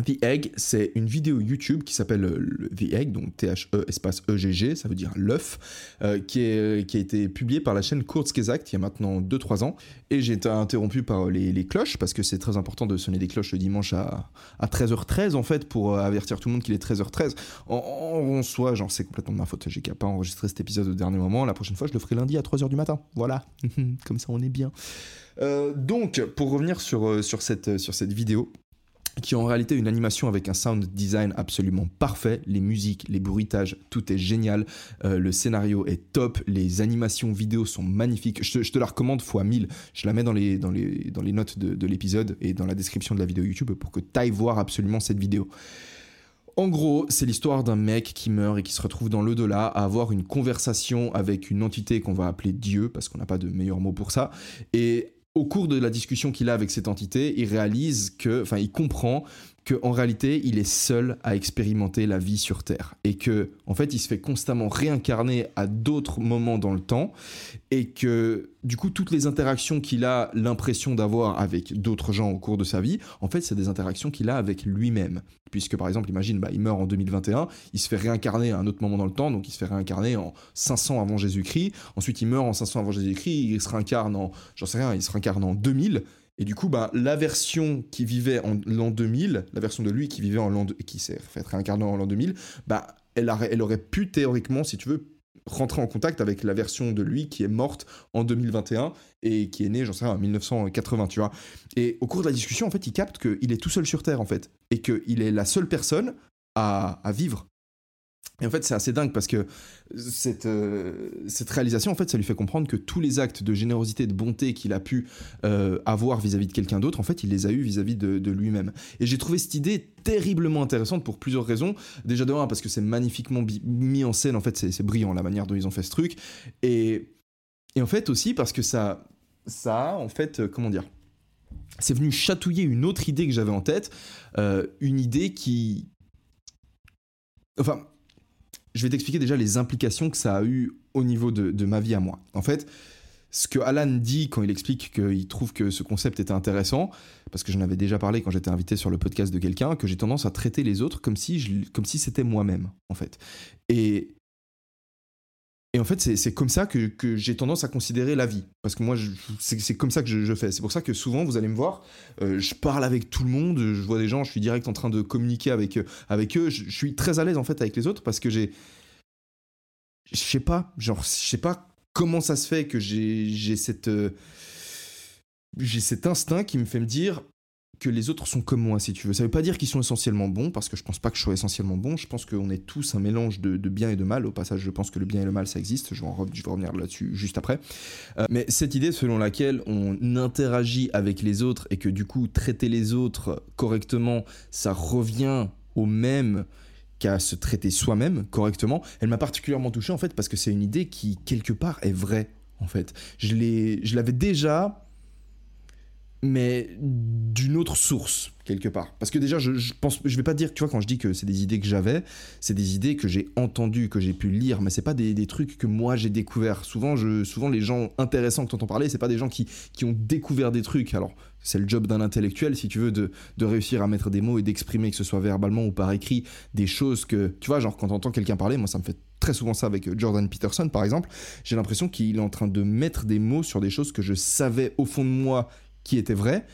The Egg, c'est une vidéo YouTube qui s'appelle euh, The Egg, donc T-H-E espace E-G-G, ça veut dire l'œuf, euh, qui, est, qui a été publié par la chaîne Kurzgesagt il y a maintenant 2-3 ans. Et j'ai été interrompu par les, cloches, parce que c'est très important de sonner des cloches le dimanche à, à 13h13 en fait, pour euh, avertir tout le monde qu'il est 13h13. En, en, soi, genre c'est complètement de ma faute, j'ai qu'à pas enregistrer cet épisode au dernier moment. La prochaine fois, je le ferai lundi à 3h du matin. Voilà, <laughs> comme ça on est bien. donc, pour revenir sur, sur, cette, sur cette vidéo, qui est en réalité une animation avec un sound design absolument parfait. Les musiques, les bruitages, tout est génial. Euh, le scénario est top. Les animations vidéo sont magnifiques. Je te, la recommande fois 1000. Je la mets dans les, dans les, dans les notes de, de l'épisode et dans la description de la vidéo YouTube pour que tu ailles voir absolument cette vidéo. En gros, c'est l'histoire d'un mec qui meurt et qui se retrouve dans l'au-delà à avoir une conversation avec une entité qu'on va appeler Dieu, parce qu'on n'a pas de meilleur mot pour ça. Et au cours de la discussion qu'il a avec cette entité, il réalise que, enfin, il comprend qu'en réalité, il est seul à expérimenter la vie sur Terre. Et que, en fait, il se fait constamment réincarner à d'autres moments dans le temps. Et que, du coup, toutes les interactions qu'il a l'impression d'avoir avec d'autres gens au cours de sa vie, en fait, c'est des interactions qu'il a avec lui-même. Puisque, par exemple, imagine, bah, il meurt en 2021, il se fait réincarner à un autre moment dans le temps, donc il se fait réincarner en 500 avant Jésus-Christ, ensuite il meurt en 500 avant Jésus-Christ, il se réincarne en, j'en sais rien, il se réincarne en 2000, et du coup, bah, la version qui vivait en l'an 2000, la version de lui qui vivait en l'an qui s'est fait en l'an 2000, bah, elle, elle aurait pu théoriquement, si tu veux, rentrer en contact avec la version de lui qui est morte en 2021 et qui est née, j'en sais rien, en 1980, tu vois. Et au cours de la discussion, en fait, il capte qu'il est tout seul sur Terre, en fait, et qu'il est la seule personne à vivre et en fait, c'est assez dingue parce que cette, euh, cette réalisation, en fait, ça lui fait comprendre que tous les actes de générosité, de bonté qu'il a pu euh, avoir vis-à-vis de quelqu'un d'autre, en fait, il les a eus vis-à-vis de, lui-même. Et j'ai trouvé cette idée terriblement intéressante pour plusieurs raisons. Déjà de parce que c'est magnifiquement mis en scène, en fait, c'est brillant la manière dont ils ont fait ce truc. Et, et en fait aussi parce que ça, ça en fait, euh, comment dire c'est venu chatouiller une autre idée que j'avais en tête, une idée qui... Enfin, je vais t'expliquer déjà les implications que ça a eu au niveau de, ma vie à moi. En fait, ce que Alan dit quand il explique qu'il trouve que ce concept était intéressant, parce que j'en avais déjà parlé quand j'étais invité sur le podcast de quelqu'un, que j'ai tendance à traiter les autres comme si, comme si c'était moi-même, en fait. Et et en fait, c'est comme ça que, j'ai tendance à considérer la vie. Parce que moi, c'est comme ça que je, fais. C'est pour ça que souvent, vous allez me voir, euh, je parle avec tout le monde, je vois des gens, je suis direct en train de communiquer avec, euh, avec eux. Je, suis très à l'aise, en fait, avec les autres parce que j'ai. Je sais pas, genre, je sais pas comment ça se fait que j'ai cette. Euh, j'ai cet instinct qui me fait me dire que les autres sont comme moi, si tu veux. Ça veut pas dire qu'ils sont essentiellement bons, parce que je pense pas que je sois essentiellement bon. Je pense qu'on est tous un mélange de, bien et de mal. Au passage, je pense que le bien et le mal, ça existe. Je vais, revenir là-dessus juste après. Euh, mais cette idée selon laquelle on interagit avec les autres et que du coup, traiter les autres correctement, ça revient au même qu'à se traiter soi-même correctement, elle m'a particulièrement touché en fait parce que c'est une idée qui quelque part est vraie en fait. Je l'avais déjà mais d'une autre source quelque part. Parce que déjà, je, je, pense, je vais pas dire, tu vois, quand je dis que c'est des idées que j'avais, c'est des idées que j'ai entendues, que j'ai pu lire, mais c'est pas des, des, trucs que moi j'ai découvert. Souvent, je, souvent les gens intéressants que tu entends parler, c'est pas des gens qui, qui ont découvert des trucs. Alors, c'est le job d'un intellectuel, si tu veux, de, de réussir à mettre des mots et d'exprimer, que ce soit verbalement ou par écrit, des choses que, tu vois, genre quand t'entends quelqu'un parler, moi ça me fait très souvent ça avec Jordan Peterson par exemple, j'ai l'impression qu'il est en train de mettre des mots sur des choses que je savais au fond de moi qui étaient vrais,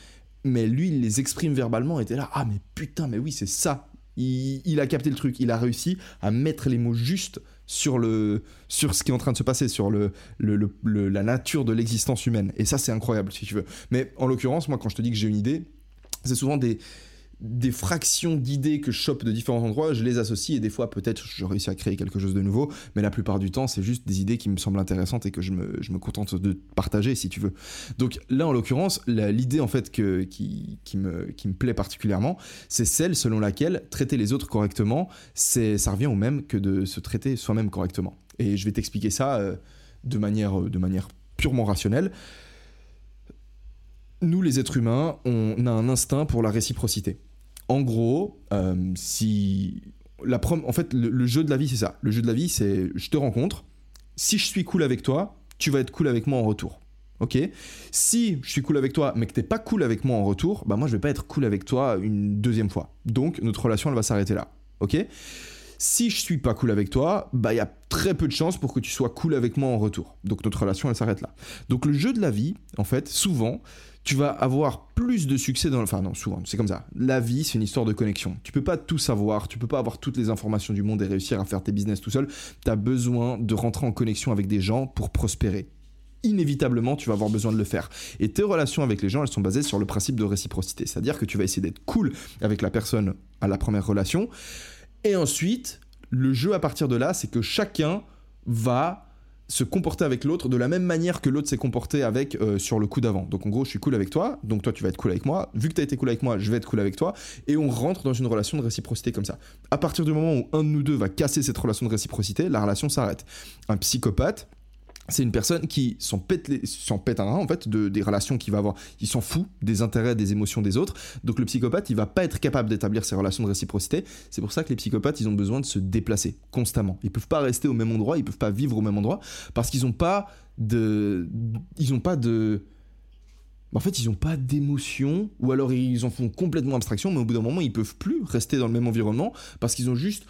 mais lui, il les exprime verbalement, et était là, ah mais putain, mais oui, c'est ça. Il, a capté le truc, il a réussi à mettre les mots justes sur, le, sur ce qui est en train de se passer, sur le, la nature de l'existence humaine. Et ça, c'est incroyable, si tu veux. Mais en l'occurrence, moi, quand je te dis que j'ai une idée, c'est souvent des, des fractions d'idées que je chope de différents endroits, je les associe et des fois peut-être je réussis à créer quelque chose de nouveau, mais la plupart du temps c'est juste des idées qui me semblent intéressantes et que je me, contente de partager si tu veux. Donc là en l'occurrence, l'idée en fait qui, me, plaît particulièrement, c'est celle selon laquelle traiter les autres correctement, c'est ça revient au même que de se traiter soi-même correctement. Et je vais t'expliquer ça euh, de, manière, de manière purement rationnelle nous les êtres humains, on a un instinct pour la réciprocité en gros, euh, si la en fait, le, jeu de la vie, c'est ça. Le jeu de la vie, c'est je te rencontre. Si je suis cool avec toi, tu vas être cool avec moi en retour. Ok? Si je suis cool avec toi, mais que t'es pas cool avec moi en retour, bah moi je vais pas être cool avec toi une deuxième fois. Donc notre relation elle va s'arrêter là. Ok? Si je suis pas cool avec toi, bah il y a très peu de chances pour que tu sois cool avec moi en retour. Donc notre relation elle s'arrête là. Donc le jeu de la vie, en fait, souvent, tu vas avoir plus de succès dans enfin non souvent c'est comme ça. La vie c'est une histoire de connexion. Tu peux pas tout savoir tu peux pas avoir toutes les informations du monde et réussir à faire tes business tout seul. Tu as besoin de rentrer en connexion avec des gens pour prospérer. Inévitablement tu vas avoir besoin de le faire. Et tes relations avec les gens elles sont basées sur le principe de réciprocité. C'est-à-dire que tu vas essayer d'être cool avec la personne à la première relation. Et ensuite le jeu à partir de là c'est que chacun va se comporter avec l'autre de la même manière que l'autre s'est comporté avec euh, sur le coup d'avant. Donc en gros, je suis cool avec toi, donc toi tu vas être cool avec moi. Vu que tu as été cool avec moi, je vais être cool avec toi. Et on rentre dans une relation de réciprocité comme ça. À partir du moment où un de nous deux va casser cette relation de réciprocité, la relation s'arrête. Un psychopathe, c'est une personne qui s'en pète, un en fait de, des relations qu'il va avoir. Il s'en fout des intérêts, des émotions des autres. Donc le psychopathe, il va pas être capable d'établir ces relations de réciprocité. C'est pour ça que les psychopathes, ils ont besoin de se déplacer constamment. Ils peuvent pas rester au même endroit, ils peuvent pas vivre au même endroit parce qu'ils ont pas de, ils ont pas de en fait, ils n'ont pas d'émotion, ou alors ils en font complètement abstraction, mais au bout d'un moment, ils peuvent plus rester dans le même environnement parce qu'ils ont juste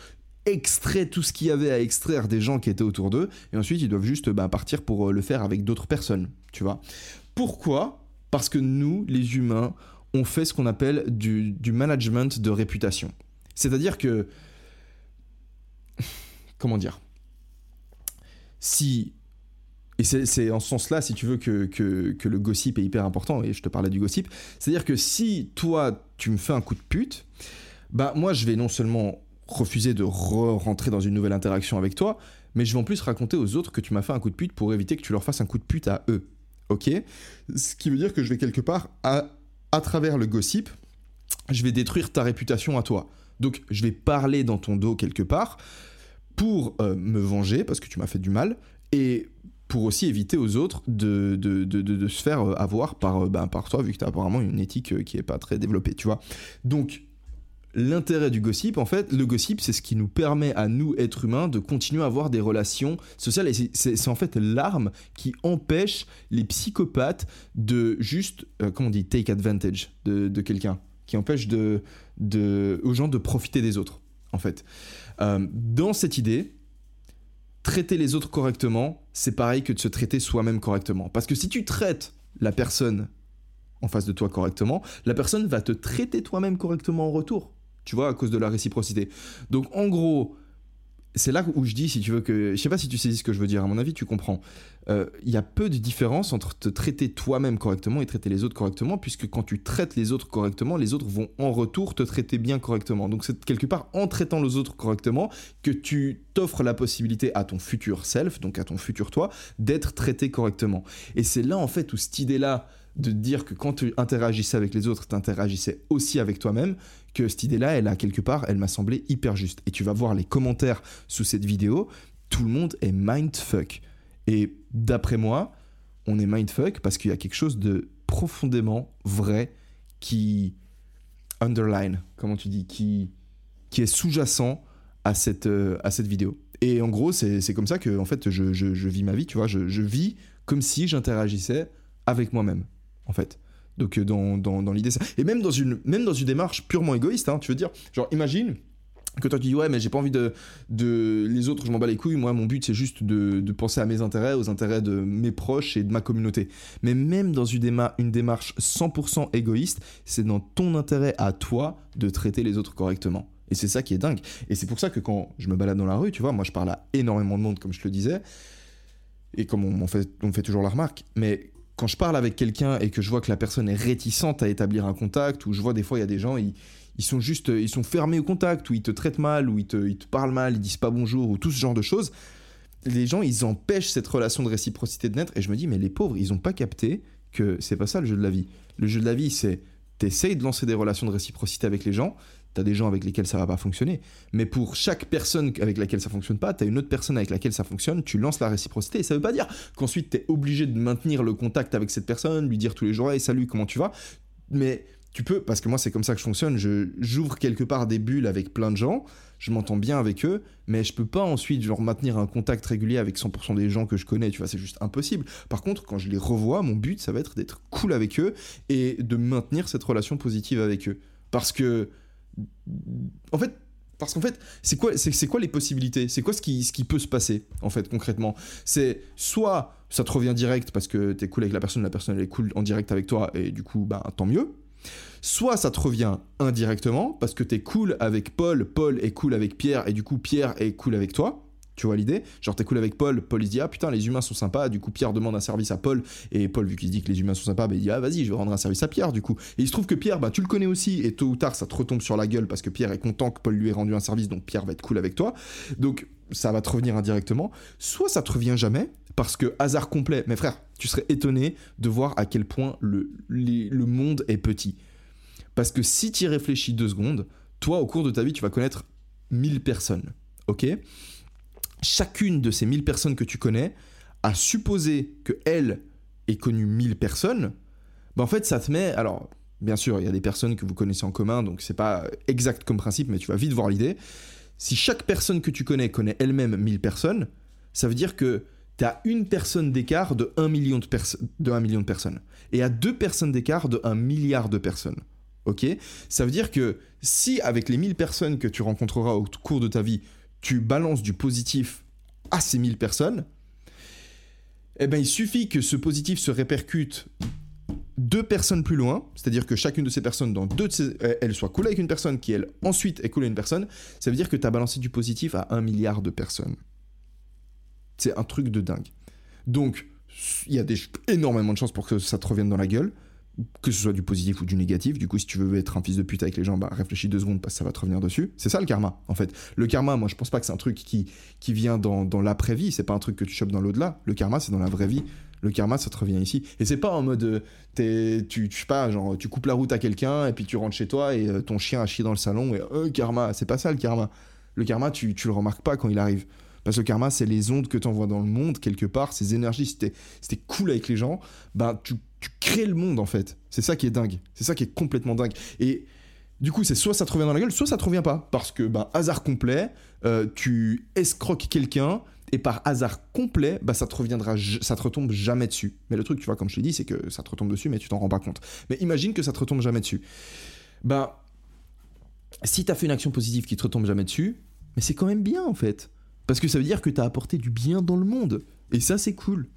extrait tout ce qu'il y avait à extraire des gens qui étaient autour d'eux, et ensuite ils doivent juste bah, partir pour euh, le faire avec d'autres personnes, tu vois. Pourquoi? Parce que nous, les humains, on fait ce qu'on appelle du, du management de réputation. C'est-à-dire que <laughs> comment dire? Si et c'est en ce sens-là, si tu veux, que, que, le gossip est hyper important, et je te parlais du gossip. C'est-à-dire que si toi, tu me fais un coup de pute, bah moi, je vais non seulement refuser de rentrer dans une nouvelle interaction avec toi, mais je vais en plus raconter aux autres que tu m'as fait un coup de pute pour éviter que tu leur fasses un coup de pute à eux. Ok? Ce qui veut dire que je vais quelque part, à, à travers le gossip, je vais détruire ta réputation à toi. Donc je vais parler dans ton dos quelque part pour euh, me venger parce que tu m'as fait du mal et pour aussi éviter aux autres de, de, de, se faire euh, avoir par, euh, ben, par toi vu que tu as apparemment une éthique qui est pas très développée, tu vois? Donc l'intérêt du gossip, en fait, le gossip, c'est ce qui nous permet à nous, êtres humains, de continuer à avoir des relations sociales. Et c'est en fait l'arme qui empêche les psychopathes de juste, euh, comment on dit, take advantage de, quelqu'un, qui empêche de, de, aux gens de profiter des autres, en fait. Euh, dans cette idée, traiter les autres correctement, c'est pareil que de se traiter soi-même correctement. Parce que si tu traites la personne en face de toi correctement, la personne va te traiter toi-même correctement en retour tu vois, à cause de la réciprocité. Donc en gros, c'est là où je dis, si tu veux que... Je sais pas si tu sais ce que je veux dire, à mon avis, tu comprends. Euh, il y a peu de différence entre te traiter toi-même correctement et traiter les autres correctement, puisque quand tu traites les autres correctement, les autres vont en retour te traiter bien correctement. Donc c'est quelque part en traitant les autres correctement que tu t'offres la possibilité à ton futur self, donc à ton futur toi, d'être traité correctement. Et c'est là en fait où cette idée-là de dire que quand tu interagissais avec les autres, tu interagissais aussi avec toi-même, que cette idée-là, elle a quelque part, elle m'a semblé hyper juste. Et tu vas voir les commentaires sous cette vidéo, tout le monde est mindfuck. Et d'après moi, on est mindfuck parce qu'il y a quelque chose de profondément vrai qui underline, comment tu dis, qui, qui est sous-jacent à cette, euh, à cette vidéo. Et en gros, c'est comme ça que en fait, je, je, vis ma vie, tu vois, je, je vis comme si j'interagissais avec moi-même, en fait. Donc euh, dans, dans, dans l'idée ça. Et même dans une, même dans une démarche purement égoïste, hein, tu veux dire, genre imagine que toi tu dis ouais mais j'ai pas envie de, de les autres je m'en bats les couilles. Moi mon but c'est juste de, de, penser à mes intérêts aux intérêts de mes proches et de ma communauté. Mais même dans une, déma une démarche 100% égoïste c'est dans ton intérêt à toi de traiter les autres correctement. Et c'est ça qui est dingue. Et c'est pour ça que quand je me balade dans la rue tu vois moi je parle à énormément de monde comme je te le disais et comme on, on fait, on fait toujours la remarque mais quand je parle avec quelqu'un et que je vois que la personne est réticente à établir un contact, ou je vois des fois il y a des gens, ils, sont juste, ils sont fermés au contact, ou ils te traitent mal, ou ils te, ils te parlent mal, ils disent pas bonjour, ou tout ce genre de choses. Les gens, ils empêchent cette relation de réciprocité de naître, et je me dis, mais les pauvres, ils ont pas capté que c'est pas ça le jeu de la vie. Le jeu de la vie, c'est t'essayes de lancer des relations de réciprocité avec les gens, T'as des gens avec lesquels ça va pas fonctionner. Mais pour chaque personne avec laquelle ça fonctionne pas, t'as une autre personne avec laquelle ça fonctionne, tu lances la réciprocité. Et ça veut pas dire qu'ensuite t'es obligé de maintenir le contact avec cette personne, lui dire tous les jours, hey, salut, comment tu vas? Mais tu peux, parce que moi c'est comme ça que je fonctionne, je, j'ouvre quelque part des bulles avec plein de gens, je m'entends bien avec eux, mais je peux pas ensuite genre maintenir un contact régulier avec 100% des gens que je connais, tu vois, c'est juste impossible. Par contre, quand je les revois, mon but ça va être d'être cool avec eux et de maintenir cette relation positive avec eux. Parce que en fait, parce qu'en fait, c'est quoi, les possibilités? C'est quoi ce qui, ce qui peut se passer, en fait, concrètement? C'est soit ça te revient direct parce que t'es cool avec la personne, la personne elle est cool en direct avec toi, et du coup, bah, tant mieux. Soit ça te revient indirectement parce que t'es cool avec Paul, Paul est cool avec Pierre, et du coup, Pierre est cool avec toi. Tu vois l'idée Genre, t'es cool avec Paul, Paul il se dit Ah putain, les humains sont sympas. Du coup, Pierre demande un service à Paul. Et Paul, vu qu'il se dit que les humains sont sympas, bah, il dit Ah vas-y, je vais rendre un service à Pierre, du coup. Et il se trouve que Pierre, bah, tu le connais aussi. Et tôt ou tard, ça te retombe sur la gueule parce que Pierre est content que Paul lui ait rendu un service. Donc, Pierre va être cool avec toi. Donc, ça va te revenir indirectement. Soit ça te revient jamais parce que hasard complet. Mais frère, tu serais étonné de voir à quel point le, le monde est petit. Parce que si tu y réfléchis deux secondes, toi, au cours de ta vie, tu vas connaître 1000 personnes. Ok? Chacune de ces 1000 personnes que tu connais, à supposer que elle ait connu 1000 personnes, ben en fait, ça te met. Alors, bien sûr, il y a des personnes que vous connaissez en commun, donc c'est pas exact comme principe, mais tu vas vite voir l'idée. Si chaque personne que tu connais connaît elle-même 1000 personnes, ça veut dire que tu as une personne d'écart de 1 million de, de 1 million de personnes. Et à deux personnes d'écart de 1 milliard de personnes. Ok? Ça veut dire que si avec les 1000 personnes que tu rencontreras au cours de ta vie, tu balances du positif à ces 1000 personnes, eh ben, il suffit que ce positif se répercute deux personnes plus loin, c'est-à-dire que chacune de ces personnes, dans deux de ces, elle soit cool avec une personne qui, elle, ensuite est cool avec une personne, ça veut dire que tu as balancé du positif à un milliard de personnes. C'est un truc de dingue. Donc, il y a des, énormément de chances pour que ça te revienne dans la gueule, que ce soit du positif ou du négatif. Du coup, si tu veux être un fils de pute avec les gens, bah, réfléchis deux secondes parce que ça va te revenir dessus. C'est ça le karma, en fait. Le karma, moi, je pense pas que c'est un truc qui, qui vient dans, dans l'après-vie, c'est pas un truc que tu chopes dans l'au-delà. Le karma, c'est dans la vraie vie. Le karma, ça te revient ici. Et c'est pas en mode, euh, tu, tu pas, genre, tu coupes la route à quelqu'un et puis tu rentres chez toi et euh, ton chien a chié dans le salon et euh, karma. C'est pas ça le karma. Le karma, tu, tu le remarques pas quand il arrive. Parce que le karma, c'est les ondes que tu envoies dans le monde, quelque part, ces énergies. Si t'es, si cool avec les gens, ben, tu, tu crées le monde, en fait. C'est ça qui est dingue. C'est ça qui est complètement dingue. Et du coup, c'est soit ça te revient dans la gueule, soit ça te revient pas. Parce que, ben, hasard complet, euh, tu escroques quelqu'un, et par hasard complet, bah, ça te reviendra, ça te retombe jamais dessus. Mais le truc, tu vois, comme je t'ai dit, c'est que ça te retombe dessus, mais tu t'en rends pas compte. Mais imagine que ça te retombe jamais dessus. Bah, si t'as fait une action positive qui te retombe jamais dessus, mais c'est quand même bien en fait. Parce que ça veut dire que t'as apporté du bien dans le monde. Et ça, c'est cool.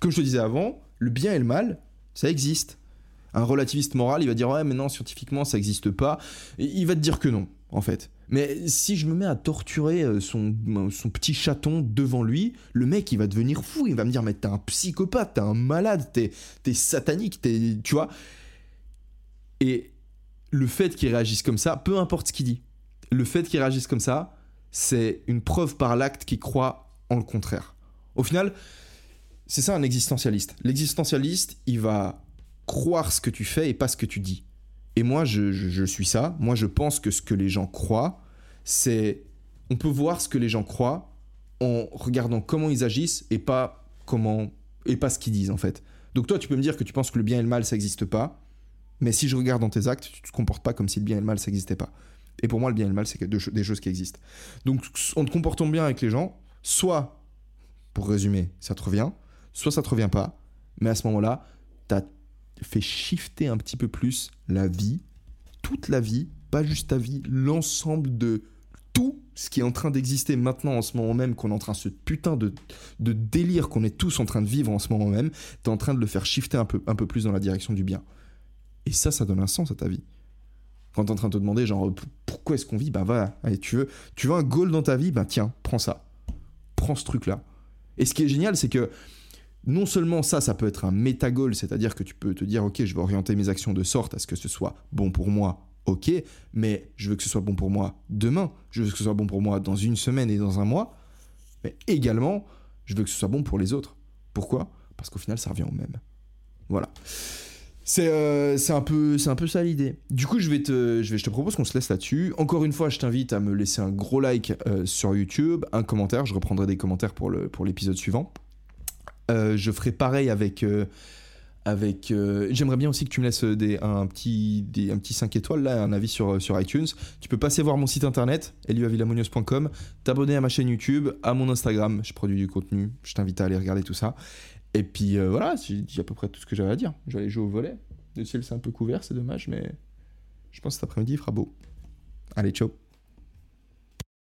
Comme je te disais avant, le bien et le mal, ça existe. Un relativiste moral, il va dire ouais, mais non, scientifiquement, ça n'existe pas. Il va te dire que non, en fait. Mais si je me mets à torturer euh, son, son petit chaton devant lui, le mec, il va devenir fou. Il va me dire mais t'es un psychopathe, t'es un malade, t'es es satanique, t'es, tu vois. Et le fait qu'il réagisse comme ça, peu importe ce qu'il dit, le fait qu'il réagisse comme ça, c'est une preuve par l'acte qu'il croit en le contraire. Au final, c'est ça un existentialiste. L'existentialiste, il va croire ce que tu fais et pas ce que tu dis. Et moi, je, suis ça. Moi, je pense que ce que les gens croient, c'est... On peut voir ce que les gens croient en regardant comment ils agissent et pas comment... et pas ce qu'ils disent, en fait. Donc toi, tu peux me dire que tu penses que le bien et le mal, ça n'existe pas. Mais si je regarde dans tes actes, tu te comportes pas comme si le bien et le mal, ça n'existait pas. Et pour moi, le bien et le mal, c'est des choses qui existent. Donc, en te comportant bien avec les gens, soit, pour résumer, ça te revient, soit ça te revient pas, mais à ce moment-là, tu as fait shifter un petit peu plus la vie, toute la vie, pas juste ta vie, l'ensemble de tout ce qui est en train d'exister maintenant en ce moment même, qu'on est en train, ce putain de, de délire qu'on est tous en train de vivre en ce moment même, tu es en train de le faire shifter un peu, un peu plus dans la direction du bien. Et ça, ça donne un sens à ta vie. Quand t'es en train de te demander, genre, pourquoi est-ce qu'on vit? Ben voilà, allez, tu veux, tu veux un goal dans ta vie? Ben tiens, prends ça. Prends ce truc-là. Et ce qui est génial, c'est que non seulement ça, ça peut être un méta-goal, c'est-à-dire que tu peux te dire, ok, je vais orienter mes actions de sorte à ce que ce soit bon pour moi, ok, mais je veux que ce soit bon pour moi demain, je veux que ce soit bon pour moi dans une semaine et dans un mois, mais également, je veux que ce soit bon pour les autres. Pourquoi? Parce qu'au final, ça revient au même. Voilà. C'est euh, un, peu- un peu ça l'idée. Du coup, je, vais te, je, vais, te propose qu'on se laisse là-dessus. Encore une fois, je t'invite à me laisser un gros like euh, sur YouTube, un commentaire. Je reprendrai des commentaires pour le- pour l'épisode suivant. Euh, je ferai pareil avec. euh, euh, J'aimerais bien aussi que tu me laisses des, un, petit, des, un petit 5 étoiles, un avis sur, iTunes. Tu peux passer voir mon site internet, eliavillamonios.com, t'abonner à ma chaîne YouTube, à mon Instagram. Je produis du contenu. Je t'invite à aller regarder tout ça. Et puis voilà, j'ai à peu près tout ce que j'avais à dire. Je vais aller jouer au volet. Le ciel, c'est un peu couvert, c'est dommage, mais je pense que cet après-midi, il fera beau. Allez, ciao